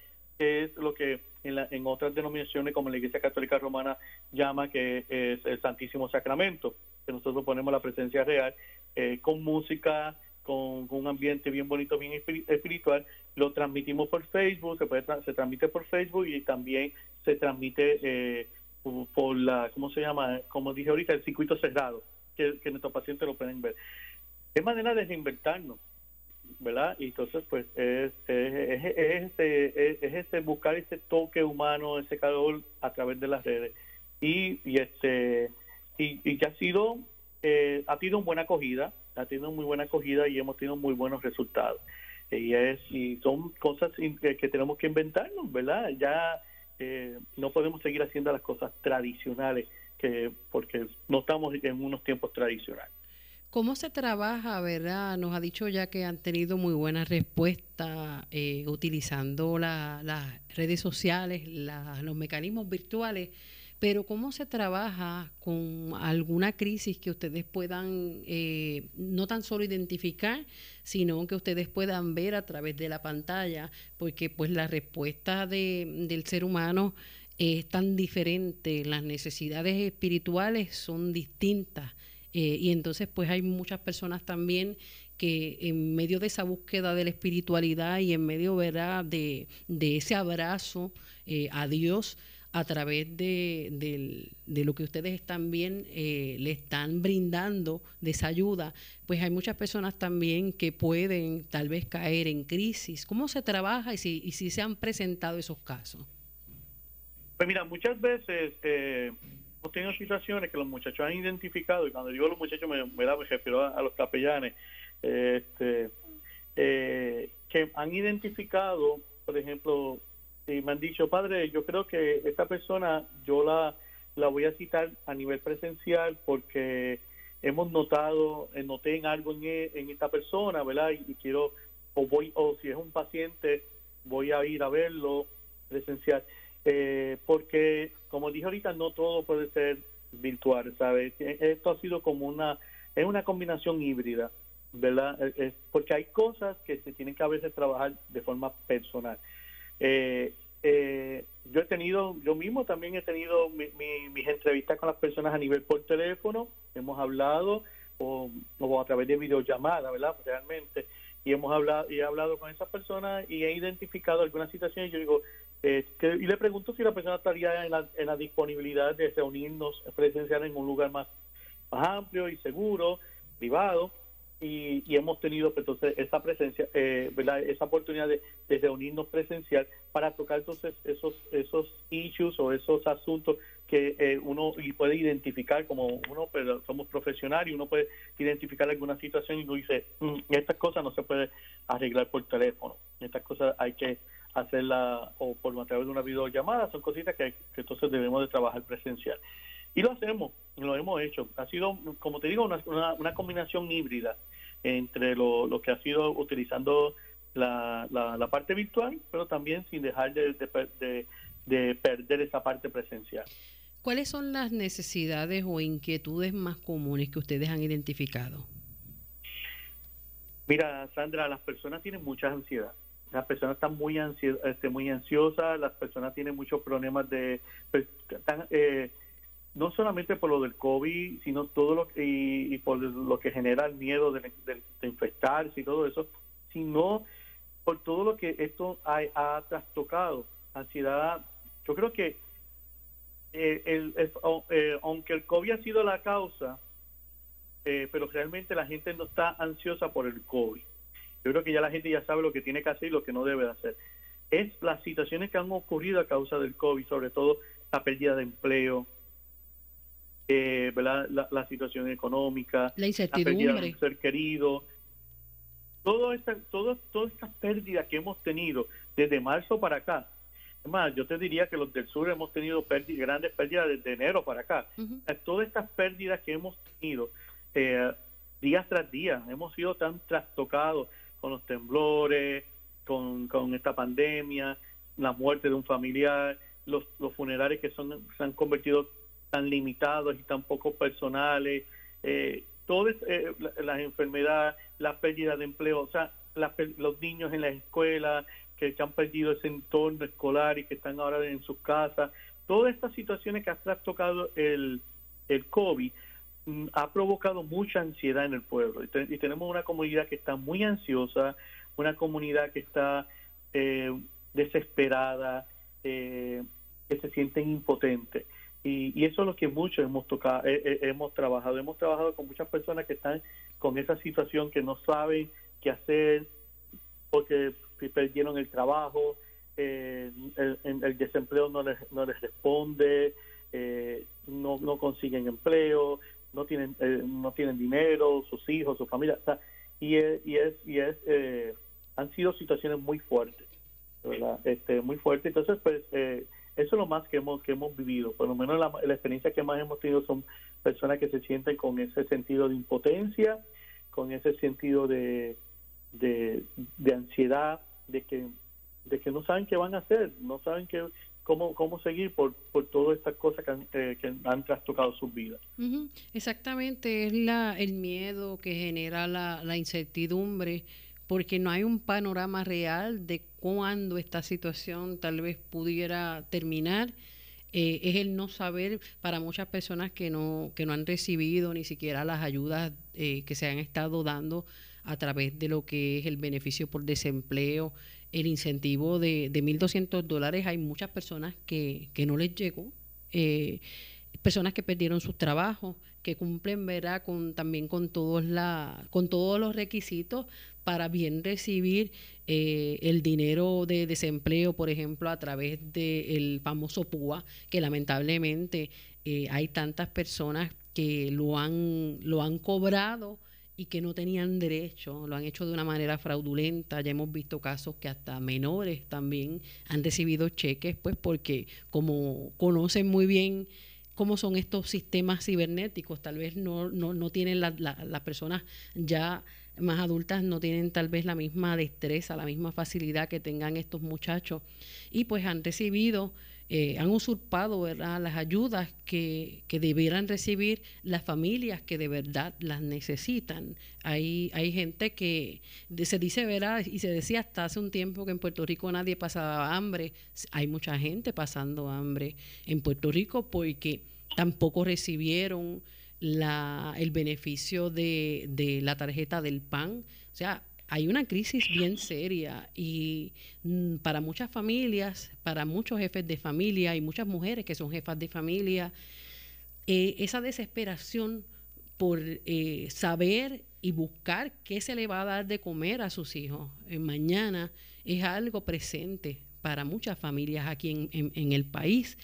que es lo que en, en otras denominaciones como la Iglesia Católica Romana llama que es el Santísimo Sacramento, que nosotros ponemos la presencia real eh, con música, con, un ambiente bien bonito, bien espiritual, lo transmitimos por Facebook, se, puede se transmite por Facebook y también se transmite eh, por la, ¿cómo se llama? Como dije ahorita, el circuito cerrado, que, nuestros pacientes lo pueden ver. Es manera de reinventarnos, ¿verdad? Y entonces, pues, es, es, es, ese, es, ese buscar ese toque humano, ese calor a través de las redes. Y, y este y, y que ha sido, eh, ha tenido buena acogida, ha tenido muy buena acogida y hemos tenido muy buenos resultados. Y, es, y son cosas que tenemos que inventarnos, ¿verdad? Ya eh, no podemos seguir haciendo las cosas tradicionales, que porque no estamos en unos tiempos tradicionales. ¿Cómo se trabaja, verdad? Nos ha dicho ya que han tenido muy buena respuesta eh, utilizando las redes sociales, los mecanismos virtuales, pero ¿cómo se trabaja con alguna crisis que ustedes puedan eh, no tan solo identificar, sino que ustedes puedan ver a través de la pantalla? Porque pues la respuesta de, del ser humano es tan diferente, las necesidades espirituales son distintas eh, y entonces pues hay muchas personas también que en medio de esa búsqueda de la espiritualidad y en medio ¿verdad? De, de ese abrazo eh, a Dios a través de, de, lo que ustedes bien eh, le están brindando de esa ayuda, pues hay muchas personas también que pueden tal vez caer en crisis. ¿Cómo se trabaja y si, y si se han presentado esos casos? Pues mira, muchas veces hemos tenido situaciones que los muchachos han identificado, y cuando digo los muchachos me, me, me refiero a, los capellanes, este, eh, que han identificado, por ejemplo, y me han dicho, padre, yo creo que esta persona yo la, la voy a citar a nivel presencial porque hemos notado, eh, noté en algo en, e, en esta persona, ¿verdad? Y, quiero, o voy, o si es un paciente, voy a ir a verlo presencial. Eh, porque, como dije ahorita, no todo puede ser virtual, ¿sabes? E, esto ha sido como una, es una combinación híbrida, ¿verdad? Es, porque hay cosas que se tienen que a veces trabajar de forma personal. Eh, eh, yo he tenido, yo mismo también he tenido mis entrevistas con las personas a nivel por teléfono, hemos hablado o, a través de videollamada, ¿verdad? Realmente, y hemos hablado y he hablado con esas personas y he identificado algunas situaciones. Y yo digo, eh, y le pregunto si la persona estaría en la, en la disponibilidad de reunirnos presencial en un lugar más, más amplio y seguro, privado, y, hemos tenido pues, entonces esa presencia, eh, esa oportunidad de, reunirnos presencial para tocar entonces esos esos issues o esos asuntos que eh, uno puede identificar como uno pero somos profesionales y uno puede identificar alguna situación y uno dice mm, estas cosas no se puede arreglar por teléfono estas cosas hay que hacerla o por a través de una videollamada son cositas que, que entonces debemos de trabajar presencial y lo hacemos, lo hemos hecho. Ha sido, como te digo, una, una, combinación híbrida entre lo, lo, que ha sido utilizando la, la, parte virtual, pero también sin dejar de, de, perder esa parte presencial. ¿Cuáles son las necesidades o inquietudes más comunes que ustedes han identificado? Mira, Sandra, las personas tienen mucha ansiedad. Las personas están muy, este, muy ansiosas, las personas tienen muchos problemas de... Pues, están, eh, no solamente por lo del COVID, sino todo lo y, y por lo que genera el miedo de, infectarse y todo eso, sino por todo lo que esto ha, trastocado. Ansiedad, yo creo que eh, el, eh, aunque el COVID ha sido la causa, eh, pero realmente la gente no está ansiosa por el COVID. Yo creo que ya la gente ya sabe lo que tiene que hacer y lo que no debe hacer. Es las situaciones que han ocurrido a causa del COVID, sobre todo la pérdida de empleo, eh, La, situación económica, la incertidumbre, ser querido, todo esta, todo, todas estas pérdidas que hemos tenido desde marzo para acá. Además, yo te diría que los del sur hemos tenido grandes pérdidas desde enero para acá. Todas estas pérdidas que hemos tenido eh, día tras día, hemos sido tan trastocados con los temblores, con, con esta pandemia, la muerte de un familiar, los, los funerales que son, se han convertido tan limitados y tan poco personales, eh, todas eh, las enfermedades, la pérdida de empleo, o sea, los niños en la escuela que, han perdido ese entorno escolar y que están ahora en sus casas, todas estas situaciones que ha tocado el, el COVID mm, ha provocado mucha ansiedad en el pueblo y, tenemos una comunidad que está muy ansiosa, una comunidad que está eh, desesperada, eh, que se sienten impotentes. Y, eso es lo que muchos hemos tocado, eh, eh, hemos trabajado. Hemos trabajado con muchas personas que están con esa situación que no saben qué hacer porque perdieron el trabajo, eh, el, desempleo no les, no les responde, no, no consiguen empleo, no tienen no tienen dinero, sus hijos, su familia, y es, y es, y es han sido situaciones muy fuertes, ¿verdad? Este, muy fuertes. Entonces, pues eso es lo más que hemos, que hemos vivido. Por lo menos la, experiencia que más hemos tenido son personas que se sienten con ese sentido de impotencia, con ese sentido de, de, ansiedad, de que, de que no saben qué van a hacer, no saben qué, cómo, cómo seguir por, por todas estas cosas que han, eh, que han trastocado sus vidas. Exactamente, es la, el miedo que genera la, la incertidumbre porque no hay un panorama real de cuándo esta situación tal vez pudiera terminar. Eh, es el no saber para muchas personas que no, que no han recibido ni siquiera las ayudas eh, que se han estado dando a través de lo que es el beneficio por desempleo, el incentivo de, de 1.200 dólares. Hay muchas personas que, que no les llegó. Eh, personas que perdieron sus trabajos, que cumplen ¿verdad? Con, también con todos, la, con todos los requisitos para bien recibir eh, el dinero de desempleo, por ejemplo, a través del famoso PUA, que lamentablemente eh, hay tantas personas que lo han, lo han cobrado y que no tenían derecho, lo han hecho de una manera fraudulenta. Ya hemos visto casos que hasta menores también han recibido cheques, pues porque como conocen muy bien cómo son estos sistemas cibernéticos. Tal vez no, no, no tienen las personas ya más adultas no tienen tal vez la misma destreza, la misma facilidad que tengan estos muchachos y pues han recibido, eh, han usurpado ¿verdad? las ayudas que, que, debieran recibir las familias que de verdad las necesitan. Hay, hay gente que se dice, ¿verdad? Y se decía hasta hace un tiempo que en Puerto Rico nadie pasaba hambre. Hay mucha gente pasando hambre en Puerto Rico porque tampoco recibieron el beneficio de, de la tarjeta del PAN. O sea, hay una crisis bien seria y mm, para muchas familias, para muchos jefes de familia y muchas mujeres que son jefas de familia, eh, esa desesperación por eh, saber y buscar qué se le va a dar de comer a sus hijos en mañana es algo presente para muchas familias aquí en, el país.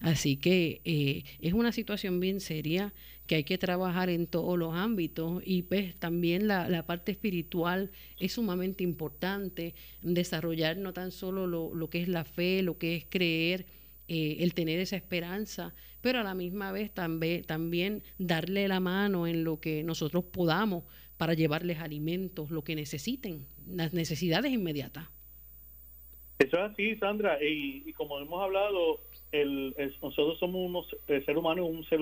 Así que eh, es una situación bien seria que hay que trabajar en todos los ámbitos y pues también la, parte espiritual es sumamente importante, desarrollar no tan solo lo, que es la fe, lo que es creer, eh, el tener esa esperanza, pero a la misma vez también, también darle la mano en lo que nosotros podamos para llevarles alimentos, lo que necesiten, las necesidades inmediatas. Eso es así, Sandra, y, como hemos hablado, el, nosotros somos unos, el ser humano es un ser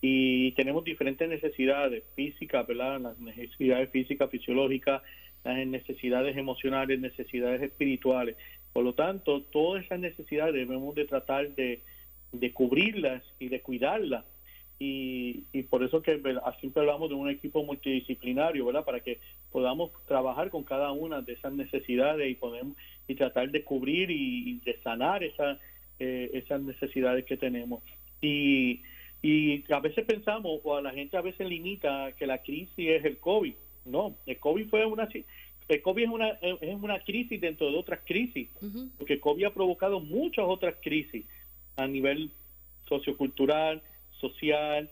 y tenemos diferentes necesidades físicas, ¿verdad? Las necesidades físicas, fisiológicas, las necesidades emocionales, necesidades espirituales. Por lo tanto, todas esas necesidades debemos de tratar de, de cubrirlas y de cuidarlas. Y, y, por eso que siempre hablamos de un equipo multidisciplinario, ¿verdad? Para que podamos trabajar con cada una de esas necesidades y podemos y tratar de cubrir y, de sanar esa, eh, esas necesidades que tenemos. Y, y a veces pensamos, o a la gente a veces limita que la crisis es el COVID. No, el COVID fue una el COVID es una, es una crisis dentro de otras crisis, porque el COVID ha provocado muchas otras crisis a nivel sociocultural, social,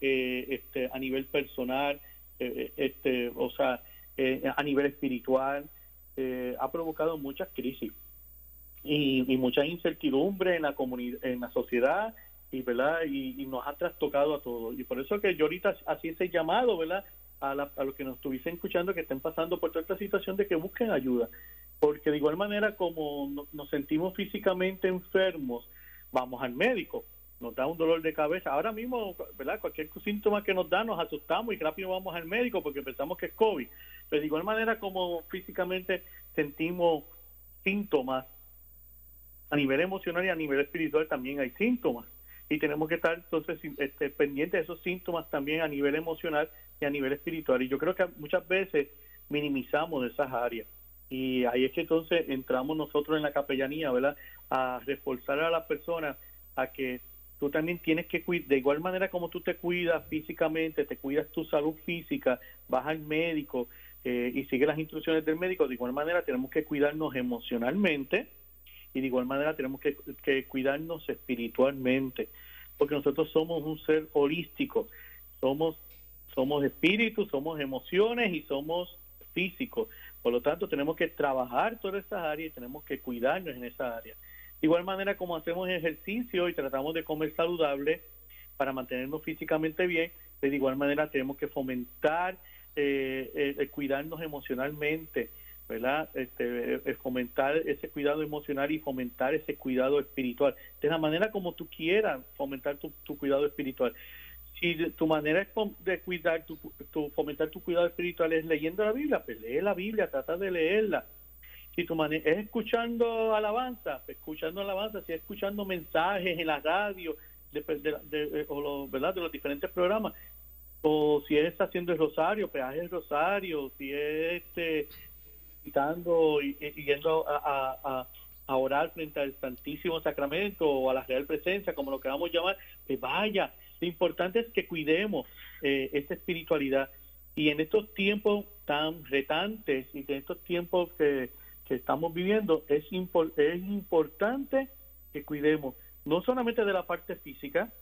eh, este, a nivel personal, eh, este, o sea, a nivel espiritual. Eh, ha provocado muchas crisis y, mucha incertidumbre en la comunidad, en la sociedad y verdad y, nos ha trastocado a todos y por eso que yo ahorita así ese llamado verdad a, los que nos estuviesen escuchando que estén pasando por toda esta situación de que busquen ayuda porque de igual manera como nos sentimos físicamente enfermos vamos al médico nos da un dolor de cabeza. Ahora mismo, ¿verdad? Cualquier síntoma que nos da, nos asustamos y rápido vamos al médico porque pensamos que es COVID. Pero de igual manera como físicamente sentimos síntomas, a nivel emocional y a nivel espiritual también hay síntomas. Y tenemos que estar entonces este, pendientes de esos síntomas también a nivel emocional y a nivel espiritual. Y yo creo que muchas veces minimizamos esas áreas. Y ahí es que entonces entramos nosotros en la capellanía, ¿verdad? A reforzar a las personas a que tú también tienes que cuidar, de igual manera como tú te cuidas físicamente, te cuidas tu salud física, vas al médico eh, y sigues las instrucciones del médico, de igual manera tenemos que cuidarnos emocionalmente y de igual manera tenemos que, cuidarnos espiritualmente, porque nosotros somos un ser holístico, somos, somos espíritus, somos emociones y somos físicos. Por lo tanto, tenemos que trabajar todas esas áreas y tenemos que cuidarnos en esa área. De igual manera como hacemos ejercicio y tratamos de comer saludable para mantenernos físicamente bien, de igual manera tenemos que fomentar, eh, eh, cuidarnos emocionalmente, ¿verdad? Este, eh, fomentar ese cuidado emocional y fomentar ese cuidado espiritual. De la manera como tú quieras fomentar tu, cuidado espiritual. Si tu manera de cuidar, tu, fomentar tu cuidado espiritual es leyendo la Biblia, pues lee la Biblia, trata de leerla si tu manera es escuchando alabanza, escuchando alabanza, si es escuchando mensajes en la radio, de, de, o ¿verdad? de los diferentes programas, o si es haciendo el rosario, peaje el rosario, si es este, citando y, yendo a, a, orar frente al Santísimo Sacramento o a la Real Presencia, como lo queramos llamar, que vaya. Lo importante es que cuidemos eh, esta espiritualidad. Y en estos tiempos tan retantes y en estos tiempos que que estamos viviendo, es, es importante que cuidemos no solamente de la parte física,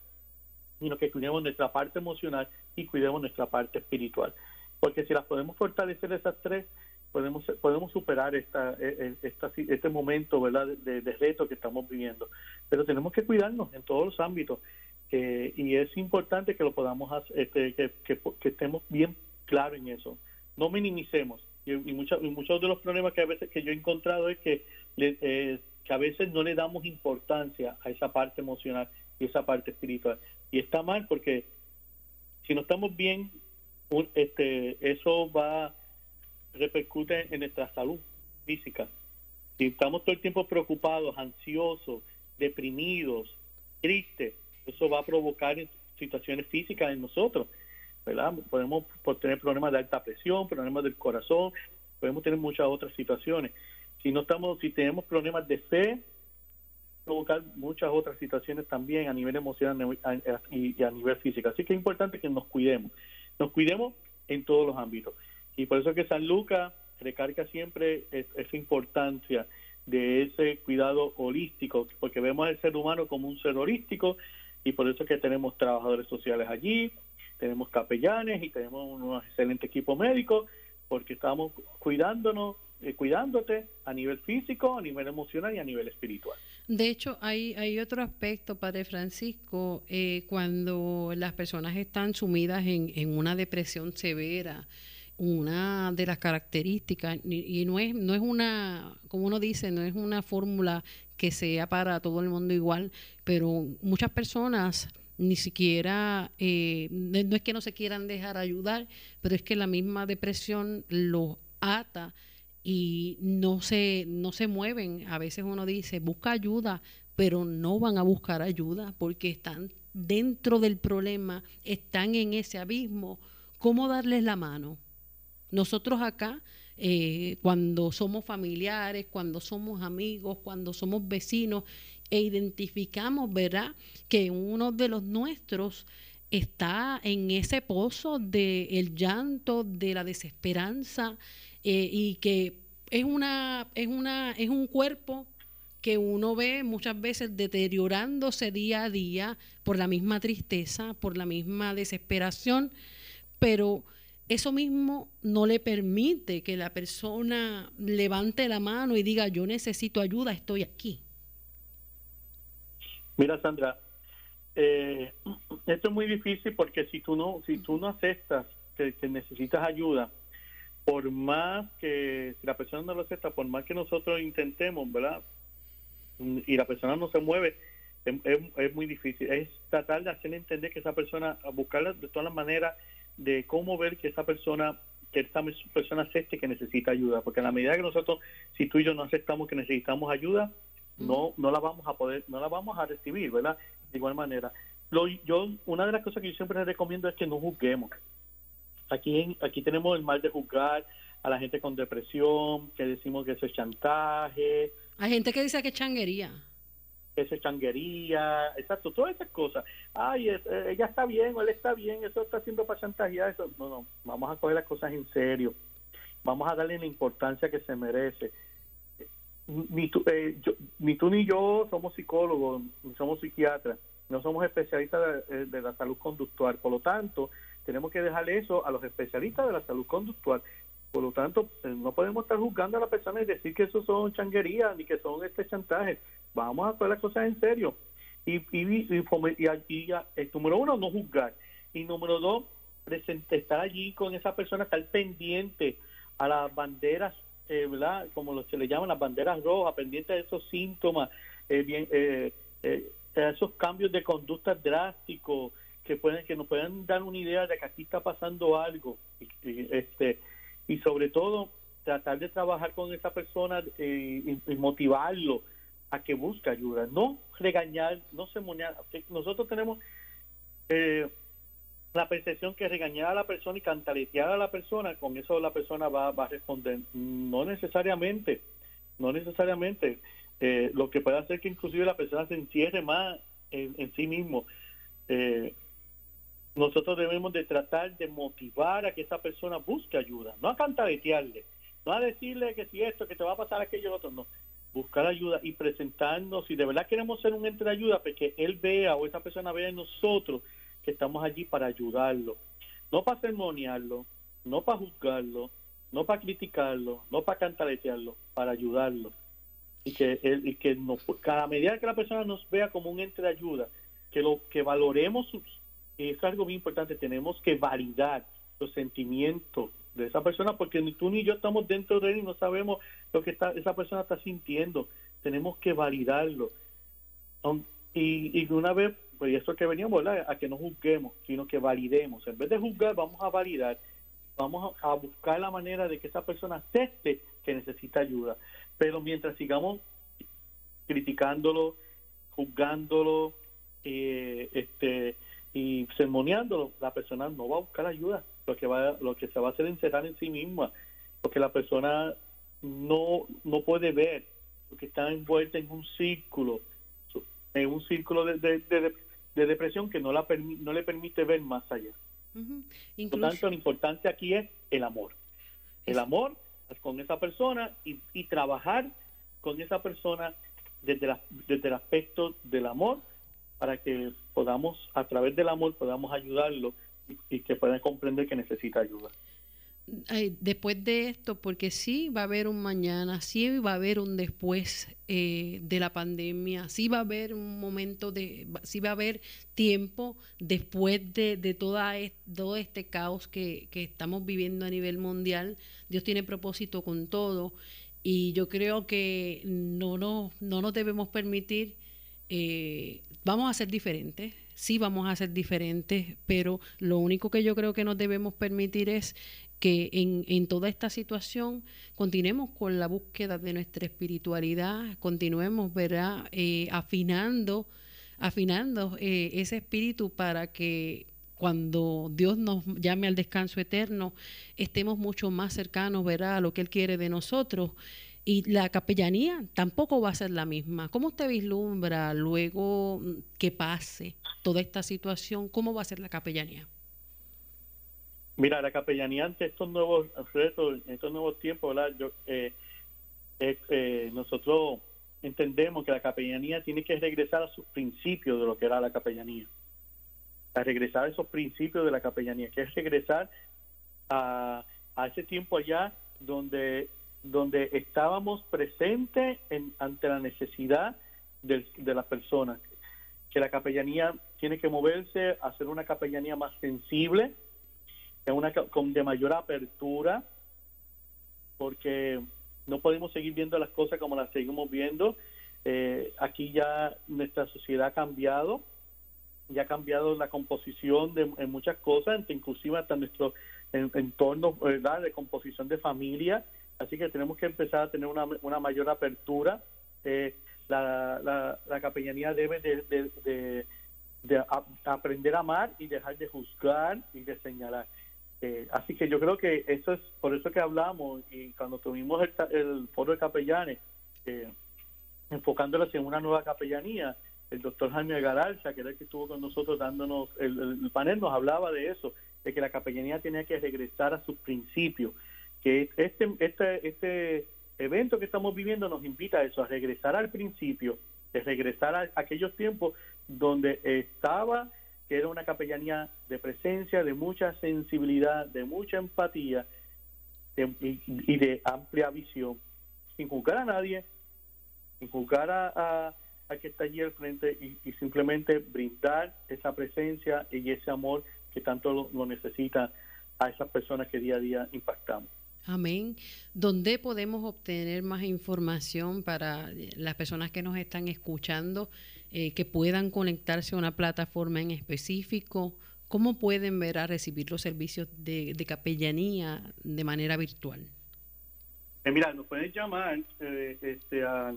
sino que cuidemos nuestra parte emocional y cuidemos nuestra parte espiritual. Porque si las podemos fortalecer esas tres, podemos podemos superar esta, e, e, esta este momento verdad de, reto que estamos viviendo. Pero tenemos que cuidarnos en todos los ámbitos eh, y es importante que lo podamos hacer, este, que, estemos bien claros en eso. No minimicemos. Y, muchos muchos de los problemas que a veces que yo he encontrado es que eh, que a veces no le damos importancia a esa parte emocional y esa parte espiritual. Y está mal porque si no estamos bien este eso va repercute en nuestra salud física. Si estamos todo el tiempo preocupados, ansiosos, deprimidos, tristes, eso va a provocar situaciones físicas en nosotros, ¿verdad? Podemos tener problemas de alta presión, problemas del corazón, podemos tener muchas otras situaciones. Si no estamos, si tenemos problemas de fe, provocar muchas otras situaciones también a nivel emocional y a nivel físico. Así que es importante que nos cuidemos. Nos cuidemos en todos los ámbitos. Y por eso que San Lucas recarga siempre esa importancia de ese cuidado holístico, porque vemos al ser humano como un ser holístico y por eso que tenemos trabajadores sociales allí, tenemos capellanes y tenemos un excelente equipo médico, porque estamos cuidándonos, eh, cuidándote a nivel físico, a nivel emocional y a nivel espiritual. De hecho, hay, hay otro aspecto, Padre Francisco, eh, cuando las personas están sumidas en, en una depresión severa, una de las características, y, no, es, no es una, como uno dice, no es una fórmula que sea para todo el mundo igual, pero muchas personas ni siquiera, eh, no es que no se quieran dejar ayudar, pero es que la misma depresión los ata y no se, no se mueven. A veces uno dice, busca ayuda, pero no van a buscar ayuda porque están dentro del problema, están en ese abismo. ¿Cómo darles la mano? Nosotros acá, eh, cuando somos familiares, cuando somos amigos, cuando somos vecinos, e identificamos, ¿verdad?, que uno de los nuestros está en ese pozo del llanto, de la desesperanza, eh, y que es una, es una, es un cuerpo que uno ve muchas veces deteriorándose día a día por la misma tristeza, por la misma desesperación, pero eso mismo no le permite que la persona levante la mano y diga yo necesito ayuda, estoy aquí. Mira, Sandra, eh, esto es muy difícil porque si tú no, si tú no aceptas que, necesitas ayuda, por más que si la persona no lo acepta, por más que nosotros intentemos, ¿verdad? Y la persona no se mueve, es, es muy difícil. Es tratar de hacerle entender que esa persona, buscarla de todas las maneras, de cómo ver que esa persona que esta persona acepte que necesita ayuda, porque en la medida que nosotros, si tú y yo no aceptamos que necesitamos ayuda, no no la vamos a poder, no la vamos a recibir, ¿verdad? De igual manera. Lo, yo Una de las cosas que yo siempre recomiendo es que no juzguemos. Aquí, aquí tenemos el mal de juzgar a la gente con depresión, que decimos que eso es chantaje. Hay gente que dice que es changuería esa changuería, exacto, todas esas cosas. Ay, eh, ella está bien o él está bien, eso está haciendo para chantajear, eso. No, no, vamos a coger las cosas en serio. Vamos a darle la importancia que se merece. Ni tú, eh, ni tú ni yo somos psicólogos, ni somos psiquiatras, no somos especialistas de, de la salud conductual. Por lo tanto, tenemos que dejarle eso a los especialistas de la salud conductual. Por lo tanto, eh, no podemos estar juzgando a la persona y decir que eso son changuerías ni que son este chantaje. Vamos a hacer las cosas en serio. Y, y, y, el número uno, no juzgar. Y número dos, estar allí con esa persona, estar pendiente a las banderas, eh, ¿verdad? Como se le llaman las banderas rojas, pendiente de esos síntomas, eh, bien, eh, esos cambios de conducta drásticos que pueden que nos puedan dar una idea de que aquí está pasando algo. este y sobre todo tratar de trabajar con esa persona y, motivarlo a que busque ayuda, no regañar, no se monear. Nosotros tenemos eh, la percepción que regañar a la persona y cantaletear a la persona, con eso la persona va, a responder. No necesariamente, no necesariamente. Eh, lo que puede hacer que inclusive la persona se encierre más en, sí mismo. Eh, nosotros debemos de tratar de motivar a que esa persona busque ayuda, no a cantaletearle, no a decirle que si esto, que te va a pasar aquello, otro, no buscar ayuda y presentarnos, si de verdad queremos ser un ente de ayuda, pues que él vea o esa persona vea en nosotros que estamos allí para ayudarlo, no para sermonearlo, no para juzgarlo, no para criticarlo, no para cantaletearlo, para ayudarlo. Y que, y que nos, cada medida que la persona nos vea como un ente de ayuda, que lo que valoremos, y es algo muy importante, tenemos que validar los sentimientos de esa persona, porque ni tú ni yo estamos dentro de él y no sabemos lo que está, esa persona está sintiendo. Tenemos que validarlo. Y, y una vez, pues eso que veníamos, A que no juzguemos, sino que validemos. En vez de juzgar, vamos a validar vamos a, buscar la manera de que esa persona acepte que necesita ayuda. Pero mientras sigamos criticándolo, juzgándolo, eh, este y sermoneándolo, la persona no va a buscar ayuda. Lo que va, lo que se va a hacer es encerrar en sí misma, porque la persona no no puede ver, porque está envuelta en un círculo, en un círculo de, de depresión que no la no le permite ver más allá. Por lo tanto, lo importante aquí es el amor. El amor con esa persona y, trabajar con esa persona desde, desde el aspecto del amor para que podamos, a través del amor, podamos ayudarlo y, y que puedan comprender que necesita ayuda después de esto, porque sí va a haber un mañana, sí va a haber un después eh, de la pandemia, sí va a haber un momento de, sí va a haber tiempo después de, de toda todo este caos que, que, estamos viviendo a nivel mundial. Dios tiene propósito con todo y yo creo que no, no, no nos debemos permitir, eh, vamos a ser diferentes, sí vamos a ser diferentes, pero lo único que yo creo que nos debemos permitir es que en, en, toda esta situación continuemos con la búsqueda de nuestra espiritualidad, continuemos ¿verdad? Eh, afinando, afinando eh, ese espíritu para que cuando Dios nos llame al descanso eterno, estemos mucho más cercanos ¿verdad? a lo que Él quiere de nosotros. Y la capellanía tampoco va a ser la misma. ¿Cómo usted vislumbra luego que pase toda esta situación? ¿Cómo va a ser la capellanía? Mira, la capellanía ante estos nuevos retos, estos nuevos tiempos, eh, eh, nosotros entendemos que la capellanía tiene que regresar a sus principios de lo que era la capellanía. A regresar a esos principios de la capellanía, que es regresar a, ese tiempo allá donde, donde estábamos presentes en, ante la necesidad de, de las personas. Que la capellanía tiene que moverse a ser una capellanía más sensible, una con de mayor apertura, porque no podemos seguir viendo las cosas como las seguimos viendo. Eh, aquí ya nuestra sociedad ha cambiado, ya ha cambiado la composición de en muchas cosas, inclusive hasta nuestro entorno de composición de familia. Así que tenemos que empezar a tener una, una mayor apertura. Eh, la, la, capellanía debe de, de aprender a amar y dejar de juzgar y de señalar. Eh, así que yo creo que eso es por eso que hablamos y cuando tuvimos el, foro de capellanes, eh, enfocándolas en una nueva capellanía, el doctor Jaime Garalza, que era el que estuvo con nosotros dándonos el, panel, nos hablaba de eso, de que la capellanía tenía que regresar a sus principios, que este, este, este evento que estamos viviendo nos invita a eso, a regresar al principio, de regresar a aquellos tiempos donde estaba que era una capellanía de presencia, de mucha sensibilidad, de mucha empatía y, de amplia visión, sin juzgar a nadie, sin juzgar a, a, que está allí al frente y, simplemente brindar esa presencia y ese amor que tanto lo, lo necesita a esas personas que día a día impactamos. Amén. ¿Dónde podemos obtener más información para las personas que nos están escuchando? Eh, que puedan conectarse a una plataforma en específico? ¿Cómo pueden ver a recibir los servicios de, capellanía de manera virtual? Eh, mira, nos pueden llamar eh, este, a,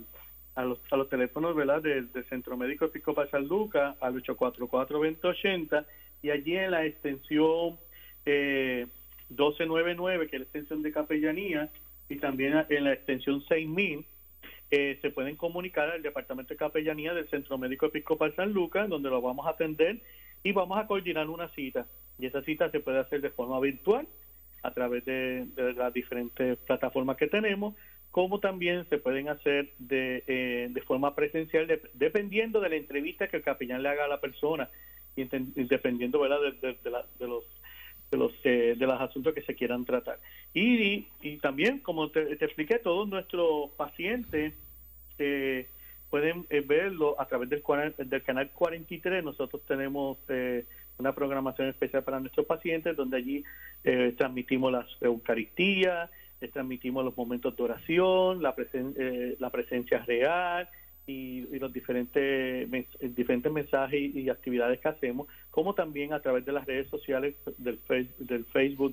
los, teléfonos ¿verdad? Del, Centro Médico Episcopal San Lucas al 844-2080 y allí en la extensión 1299, que es la extensión de capellanía, y también en la extensión 6000, eh, se pueden comunicar al Departamento de Capellanía del Centro Médico Episcopal San Lucas, donde lo vamos a atender y vamos a coordinar una cita. Y esa cita se puede hacer de forma virtual a través de, las diferentes plataformas que tenemos, como también se pueden hacer de, eh, de forma presencial, dependiendo de la entrevista que el capellán le haga a la persona y, dependiendo ¿verdad? De, de, los de los de los asuntos que se quieran tratar. Y, y, también, como te, expliqué, todos nuestros pacientes pueden verlo a través del, del canal 43. Nosotros tenemos una programación especial para nuestros pacientes donde allí transmitimos las Eucaristías, transmitimos los momentos de oración, la, la presencia real, y, los diferentes, diferentes mensajes y, actividades que hacemos, como también a través de las redes sociales del, del Facebook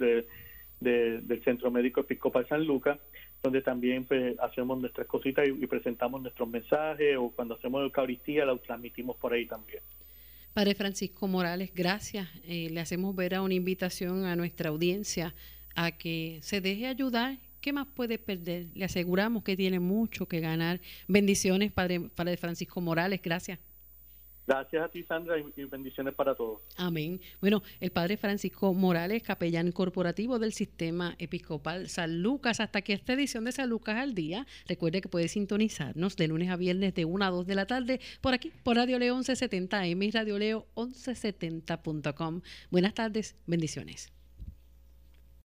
del Centro Médico Episcopal San Lucas, donde también pues, hacemos nuestras cositas y, presentamos nuestros mensajes o cuando hacemos Eucaristía la transmitimos por ahí también. Padre Francisco Morales, gracias. Eh, le hacemos ver a una invitación a nuestra audiencia a que se deje ayudar ¿Qué más puede perder? Le aseguramos que tiene mucho que ganar. Bendiciones, Padre, Padre Francisco Morales. Gracias. Gracias a ti, Sandra, y bendiciones para todos. Amén. Bueno, el Padre Francisco Morales, capellán corporativo del Sistema Episcopal San Lucas. Hasta aquí esta edición de San Lucas al Día. Recuerde que puede sintonizarnos de lunes a viernes de 1 a 2 de la tarde por aquí, por Radio Leo 1170M y Radio Leo 1170.com. Buenas tardes, bendiciones.